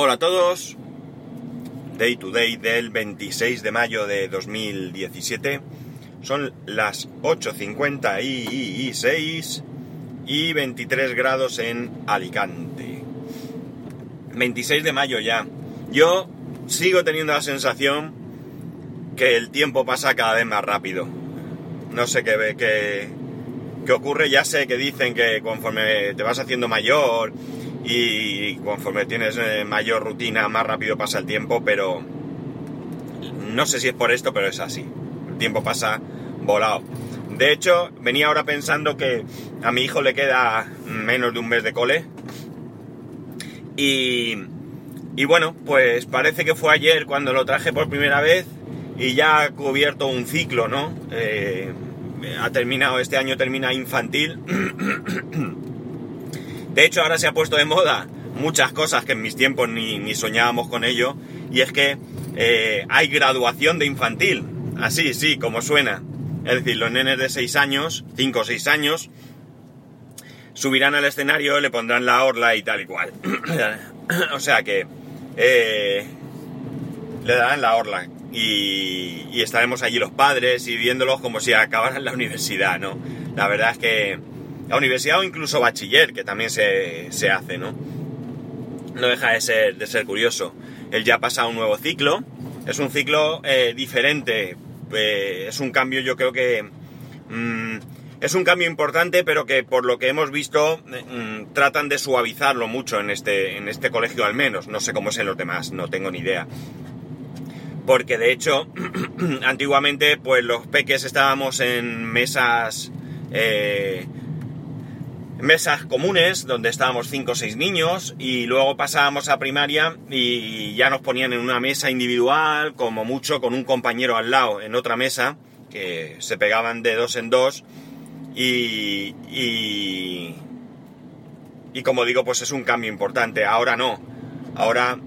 Hola a todos. Day to day del 26 de mayo de 2017. Son las 8.56 y 23 grados en Alicante. 26 de mayo ya. Yo sigo teniendo la sensación que el tiempo pasa cada vez más rápido. No sé qué, qué, qué ocurre, ya sé que dicen que conforme te vas haciendo mayor y conforme tienes eh, mayor rutina, más rápido pasa el tiempo, pero no sé si es por esto, pero es así. El tiempo pasa volado. De hecho, venía ahora pensando que a mi hijo le queda menos de un mes de cole. Y, y bueno, pues parece que fue ayer cuando lo traje por primera vez y ya ha cubierto un ciclo, ¿no? Eh, ha terminado, este año termina infantil. De hecho, ahora se ha puesto de moda muchas cosas que en mis tiempos ni, soñábamos con ello. Y es que eh, hay graduación de infantil. Así, sí, como suena. Es decir, los nenes de 6 años, 5 o 6 años, subirán al escenario, le pondrán la orla y tal y cual. o sea que eh, le darán la orla y, estaremos allí los padres y viéndolos como si acabaran la universidad, ¿no? La verdad es que la universidad o incluso bachiller, que también se, hace, ¿no? No deja de ser, de ser curioso. Él ya pasa un nuevo ciclo, es un ciclo eh, diferente, eh, es un cambio yo creo que... Mm, es un cambio importante, pero que por lo que hemos visto mm, tratan de suavizarlo mucho en este, en este colegio al menos. No sé cómo es en los demás, no tengo ni idea porque de hecho antiguamente pues los peques estábamos en mesas eh, mesas comunes donde estábamos 5 o 6 niños y luego pasábamos a primaria y ya nos ponían en una mesa individual como mucho con un compañero al lado en otra mesa que se pegaban de dos en dos y, y, y como digo pues es un cambio importante. Ahora no. Ahora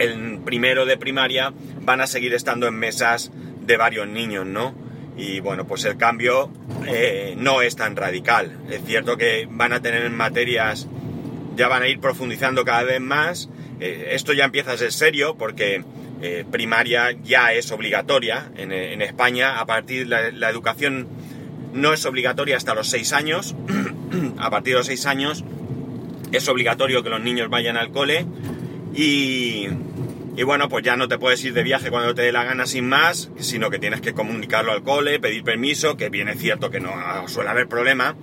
el primero de primaria van a seguir estando en mesas de varios niños, ¿no? Y bueno, pues el cambio eh, no es tan radical. Es cierto que van a tener materias, ya van a ir profundizando cada vez más. Eh, esto ya empieza a ser serio porque eh, primaria ya es obligatoria en, España. A partir de la, educación no es obligatoria hasta los seis años. a partir de los seis años es obligatorio que los niños vayan al cole y, y bueno, pues ya no te puedes ir de viaje cuando te dé la gana sin más, sino que tienes que comunicarlo al cole, pedir permiso, que bien es cierto que no suele haber problema,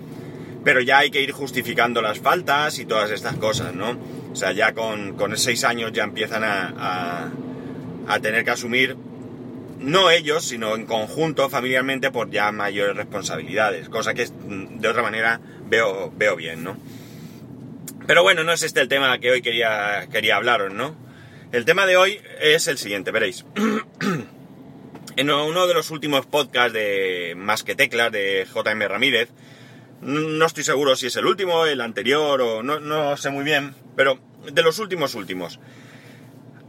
pero ya hay que ir justificando las faltas y todas estas cosas, ¿no? O sea, ya con, con seis años ya empiezan a, a, tener que asumir, no ellos, sino en conjunto, familiarmente, por ya mayores responsabilidades, cosa que de otra manera veo, veo bien, ¿no? Pero bueno, no es este el tema que hoy quería, quería hablaros, ¿no? El tema de hoy es el siguiente, veréis. en uno de los últimos podcasts de Más que Teclas de JM Ramírez, no estoy seguro si es el último, el anterior o no, no sé muy bien, pero de los últimos últimos.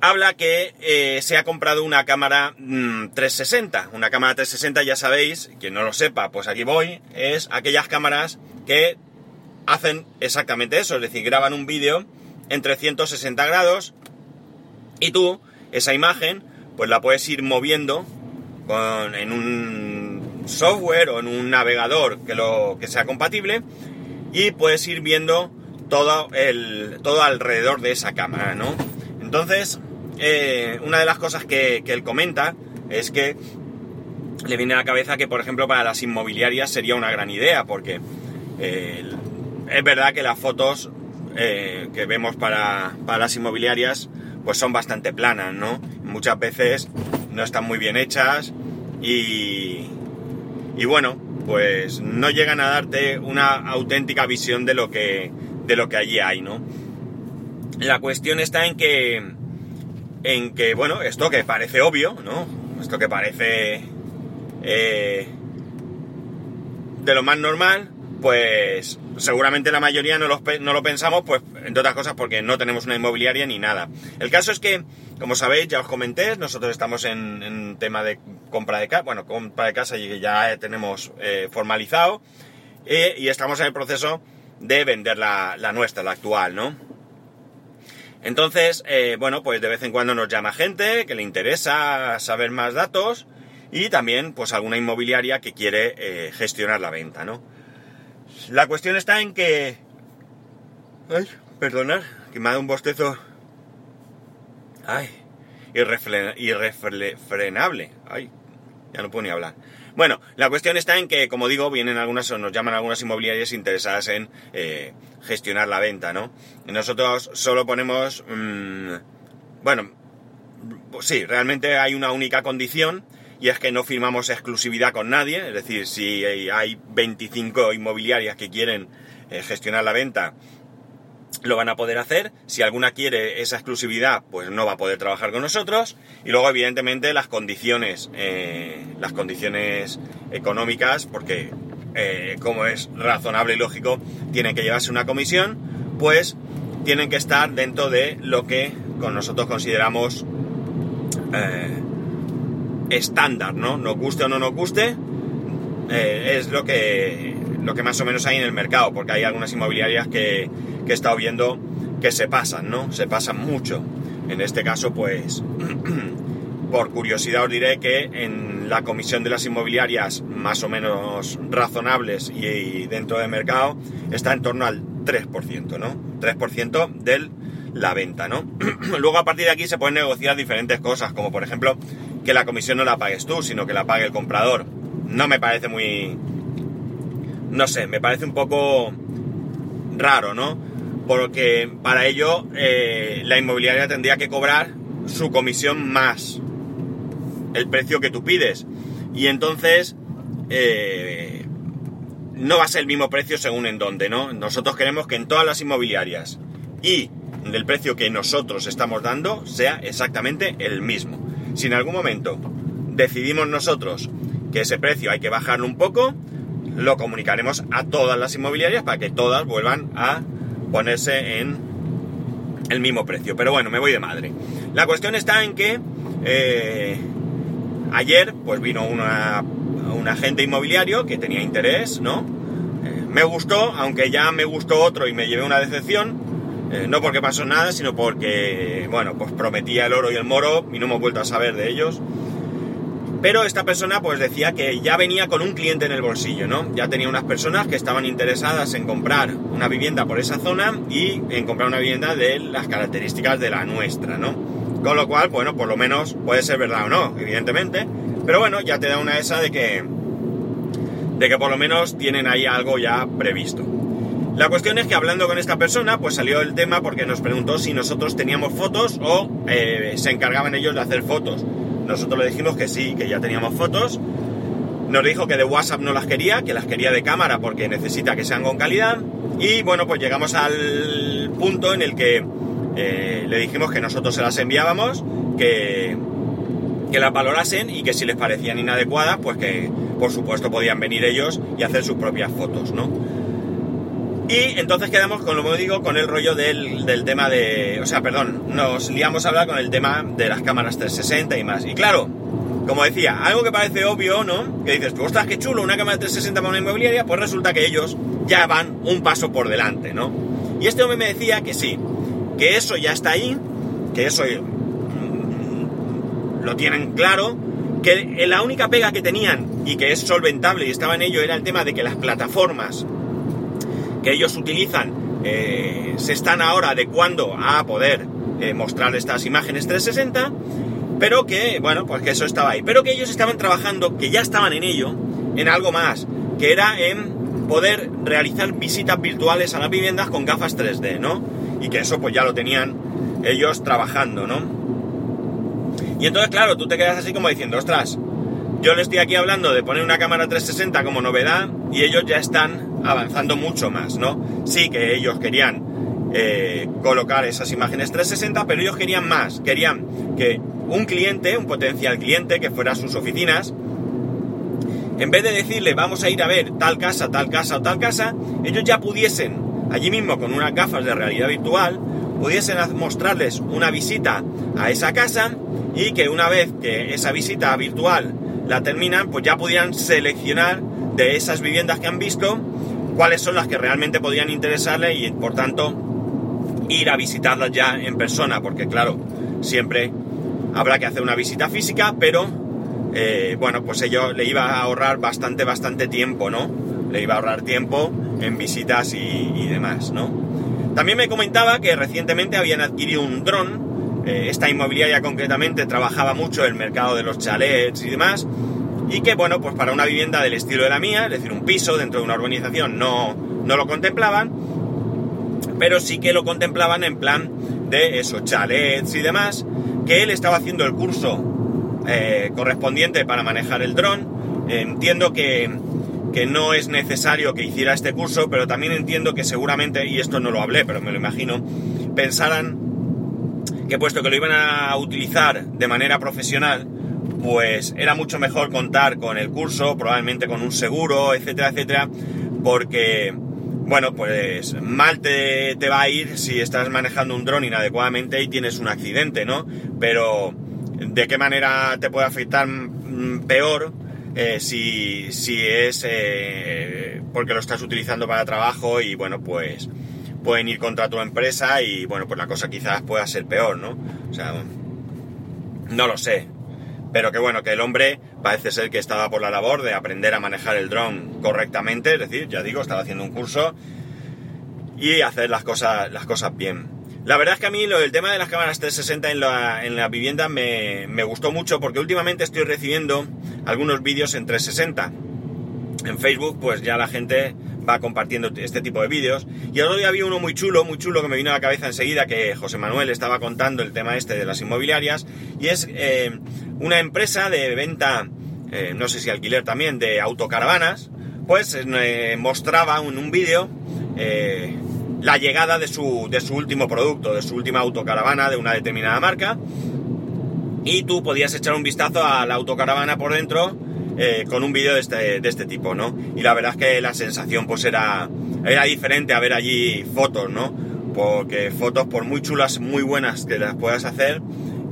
Habla que eh, se ha comprado una cámara 360. Mm, una cámara 360, ya sabéis, quien no lo sepa, pues aquí voy, es aquellas cámaras que hacen exactamente eso, es decir, graban un vídeo en 360 grados y tú esa imagen pues la puedes ir moviendo en un software o en un navegador que, lo, que sea compatible y puedes ir viendo todo, el, todo alrededor de esa cámara, ¿no? Entonces, eh, una de las cosas que, él comenta es que le viene a la cabeza que, por ejemplo, para las inmobiliarias sería una gran idea, porque eh, es verdad que las fotos eh, que vemos para, las inmobiliarias pues son bastante planas, ¿no? Muchas veces no están muy bien hechas y, y bueno, pues no llegan a darte una auténtica visión de lo que, de lo que allí hay, ¿no? La cuestión está en que, en que, bueno, esto que parece obvio, ¿no? Esto que parece eh, de lo más normal, pues seguramente la mayoría no lo, pensamos, pues entre otras cosas porque no tenemos una inmobiliaria ni nada. El caso es que, como sabéis, ya os comenté, nosotros estamos en, tema de compra de casa, bueno, compra de casa y ya tenemos eh, formalizado y estamos en el proceso de vender la, nuestra, la actual, ¿no? Entonces, eh, bueno, pues de vez en cuando nos llama gente que le interesa saber más datos y también pues alguna inmobiliaria que quiere eh, gestionar la venta, ¿no? La cuestión está en que... Ay, perdonad, que me ha dado un bostezo... Ay, irrefrenable. Ay, ya no puedo ni hablar. Bueno, la cuestión está en que, como digo, vienen algunas, o nos llaman algunas inmobiliarias interesadas en eh, gestionar la venta, ¿no? nosotros solo ponemos, mm, bueno, sí, realmente hay una única condición y es que no firmamos exclusividad con nadie, es decir, si hay 25 inmobiliarias que quieren eh, gestionar la venta lo van a poder hacer. Si alguna quiere esa exclusividad, pues no va a poder trabajar con nosotros. Y luego, evidentemente, las condiciones, eh, las condiciones económicas, porque eh, como es razonable y lógico, tienen que llevarse una comisión, pues tienen que estar dentro de lo que con nosotros consideramos eh, estándar, ¿no? Nos guste o no nos guste, es lo que, lo que más o menos hay en el mercado, porque hay algunas inmobiliarias que que he estado viendo que se pasan, ¿no? Se pasan mucho. En este caso, pues, por curiosidad os diré que en la comisión de las inmobiliarias más o menos razonables y, dentro del mercado está en torno al 3%, ¿no? 3% de la venta, ¿no? Luego a partir de aquí se pueden negociar diferentes cosas, como por ejemplo que la comisión no la pagues tú, sino que la pague el comprador. No me parece muy... No sé, me parece un poco raro, ¿no? porque para ello eh, la inmobiliaria tendría que cobrar su comisión más el precio que tú pides. Y entonces eh, no va a ser el mismo precio según en dónde, ¿no? Nosotros queremos que en todas las inmobiliarias y del precio que nosotros estamos dando sea exactamente el mismo. Si en algún momento decidimos nosotros que ese precio hay que bajarlo un poco, lo comunicaremos a todas las inmobiliarias para que todas vuelvan a ponerse en el mismo precio. Pero bueno, me voy de madre. La cuestión está en que eh, ayer pues vino una, un agente inmobiliario que tenía interés, ¿no? Eh, me gustó, aunque ya me gustó otro y me llevé una decepción. Eh, no porque pasó nada, sino porque, bueno, pues prometía el oro y el moro y no hemos vuelto a saber de ellos. Pero esta persona pues decía que ya venía con un cliente en el bolsillo, ¿no? Ya tenía unas personas que estaban interesadas en comprar una vivienda por esa zona y en comprar una vivienda de las características de la nuestra, ¿no? Con lo cual, bueno, por lo menos puede ser verdad o no, evidentemente. Pero bueno, ya te da una esa de que, de que por lo menos tienen ahí algo ya previsto. La cuestión es que hablando con esta persona, pues salió el tema porque nos preguntó si nosotros teníamos fotos o eh, se encargaban ellos de hacer fotos. Nosotros le dijimos que sí, que ya teníamos fotos. Nos dijo que de WhatsApp no las quería, que las quería de cámara porque necesita que sean con calidad. Y bueno, pues llegamos al punto en el que eh, le dijimos que nosotros se las enviábamos, que, que las valorasen y que si les parecían inadecuadas, pues que por supuesto podían venir ellos y hacer sus propias fotos, ¿no? Y entonces quedamos, como digo, con el rollo del, tema de... O sea, perdón, nos liamos a hablar con el tema de las cámaras 360 y más. Y claro, como decía, algo que parece obvio, ¿no? Que dices, tú, ostras, qué chulo, una cámara 360 para una inmobiliaria, pues resulta que ellos ya van un paso por delante, ¿no? Y este hombre me decía que sí, que eso ya está ahí, que eso mm, lo tienen claro, que la única pega que tenían y que es solventable y estaba en ello era el tema de que las plataformas que ellos utilizan eh, se están ahora adecuando a poder eh, mostrar estas imágenes 360, pero que, bueno, pues que eso estaba ahí. Pero que ellos estaban trabajando, que ya estaban en ello, en algo más, que era en poder realizar visitas virtuales a las viviendas con gafas 3D, ¿no? Y que eso pues ya lo tenían ellos trabajando, ¿no? Y entonces, claro, tú te quedas así como diciendo, ostras, yo le estoy aquí hablando de poner una cámara 360 como novedad y ellos ya están avanzando mucho más, ¿no? Sí que ellos querían eh, colocar esas imágenes 360, pero ellos querían más, querían que un cliente, un potencial cliente que fuera a sus oficinas, en vez de decirle vamos a ir a ver tal casa, tal casa o tal casa, ellos ya pudiesen, allí mismo con unas gafas de realidad virtual, pudiesen mostrarles una visita a esa casa y que una vez que esa visita virtual la terminan, pues ya pudieran seleccionar de esas viviendas que han visto cuáles son las que realmente podrían interesarle y por tanto ir a visitarlas ya en persona, porque claro, siempre habrá que hacer una visita física, pero eh, bueno, pues ello le iba a ahorrar bastante, bastante tiempo, ¿no? Le iba a ahorrar tiempo en visitas y, demás, ¿no? También me comentaba que recientemente habían adquirido un dron, eh, esta inmobiliaria concretamente trabajaba mucho en el mercado de los chalets y demás, y que bueno, pues para una vivienda del estilo de la mía, es decir, un piso dentro de una urbanización, no, no lo contemplaban, pero sí que lo contemplaban en plan de esos chalets y demás, que él estaba haciendo el curso eh, correspondiente para manejar el dron. entiendo que, que, no es necesario que hiciera este curso, pero también entiendo que seguramente, y esto no lo hablé, pero me lo imagino, pensaran que puesto que lo iban a utilizar de manera profesional, pues era mucho mejor contar con el curso, probablemente con un seguro, etcétera, etcétera, porque, bueno, pues mal te, te va a ir si estás manejando un dron inadecuadamente y tienes un accidente, ¿no? Pero de qué manera te puede afectar mm, peor eh, si, si, es eh, porque lo estás utilizando para trabajo y bueno, pues pueden ir contra tu empresa y bueno, pues la cosa quizás pueda ser peor, ¿no? O sea, no lo sé. Pero que bueno, que el hombre parece ser que estaba por la labor de aprender a manejar el dron correctamente, es decir, ya digo, estaba haciendo un curso y hacer las cosas, las cosas bien. La verdad es que a mí del tema de las cámaras 360 en la, en la vivienda me, me, gustó mucho porque últimamente estoy recibiendo algunos vídeos en 360. En Facebook pues ya la gente va compartiendo este tipo de vídeos. Y el otro día había uno muy chulo, muy chulo que me vino a la cabeza enseguida que José Manuel estaba contando el tema este de las inmobiliarias. Y es eh, una empresa de venta, eh, no sé si alquiler también, de autocaravanas. Pues eh, mostraba en un vídeo la llegada de su, de su último producto, de su última autocaravana de una determinada marca. Y tú podías echar un vistazo a la autocaravana por dentro eh, con un vídeo de este, de este tipo, ¿no? Y la verdad es que la sensación pues era, era diferente a ver allí fotos, ¿no? Porque fotos por muy chulas, muy buenas que las puedas hacer,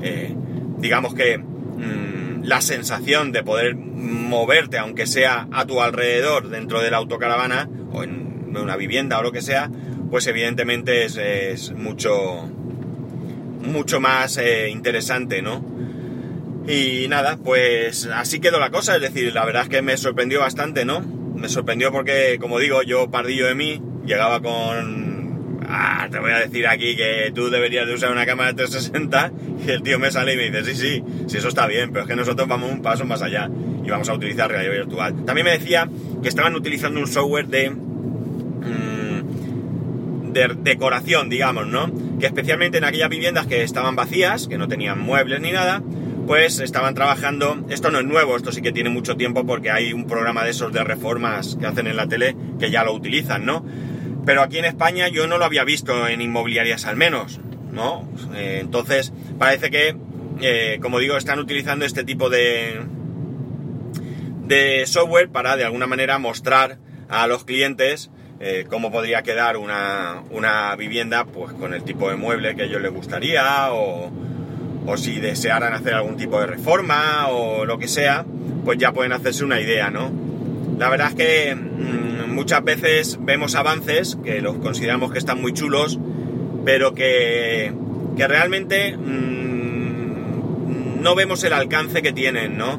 eh, digamos que mm, la sensación de poder moverte, aunque sea a tu alrededor dentro de la autocaravana o en una vivienda o lo que sea, pues evidentemente es, mucho, mucho más eh, interesante, ¿no? Y nada, pues así quedó la cosa, es decir, la verdad es que me sorprendió bastante, ¿no? Me sorprendió porque, como digo, yo pardillo de mí, llegaba con... Ah, te voy a decir aquí que tú deberías de usar una cámara 360 y el tío me sale y me dice, sí, sí, sí, eso está bien, pero es que nosotros vamos un paso más allá y vamos a utilizar realidad virtual. También me decía que estaban utilizando un software de de decoración, digamos, ¿no? Que especialmente en aquellas viviendas que estaban vacías, que no tenían muebles ni nada, pues estaban trabajando, esto no es nuevo, esto sí que tiene mucho tiempo porque hay un programa de esos de reformas que hacen en la tele que ya lo utilizan, ¿no? Pero aquí en España yo no lo había visto en inmobiliarias al menos, ¿no? Eh, entonces parece que, eh, como digo, están utilizando este tipo de, de software para de alguna manera mostrar a los clientes eh, cómo podría quedar una, vivienda pues con el tipo de mueble que a ellos les gustaría o, si desearan hacer algún tipo de reforma o lo que sea, pues ya pueden hacerse una idea, ¿no? La verdad es que mm, muchas veces vemos avances que los consideramos que están muy chulos, pero que, realmente mm, no vemos el alcance que tienen, ¿no?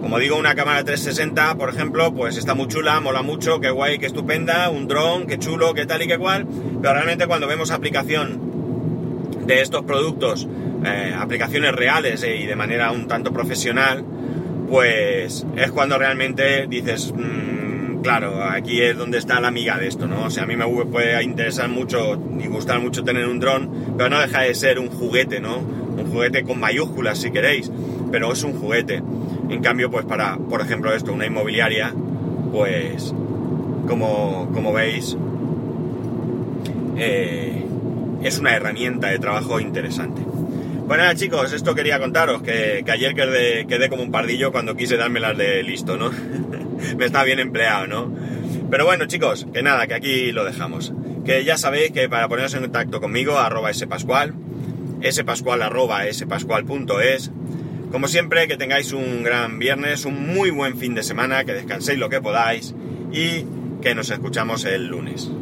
Como digo, una cámara 360, por ejemplo, pues está muy chula, mola mucho, qué guay, qué estupenda, un dron, qué chulo, qué tal y qué cual, pero realmente cuando vemos aplicación de estos productos, eh, aplicaciones reales eh, y de manera un tanto profesional, pues es cuando realmente dices, mmm, claro, aquí es donde está la amiga de esto, ¿no? O sea, a mí me puede interesar mucho y gustar mucho tener un dron, pero no deja de ser un juguete, ¿no? Un juguete con mayúsculas si queréis, pero es un juguete. En cambio, pues para, por ejemplo, esto, una inmobiliaria, pues como, como veis, eh, es una herramienta de trabajo interesante. Bueno, nada, chicos, esto quería contaros, que, ayer quedé, quedé, como un pardillo cuando quise dármelas de listo, ¿no? Me está bien empleado, ¿no? Pero bueno, chicos, que nada, que aquí lo dejamos. Que ya sabéis que para poneros en contacto conmigo, arroba spascual, spascual arroba spascual.es, como siempre, que tengáis un gran viernes, un muy buen fin de semana, que descanséis lo que podáis y que nos escuchamos el lunes.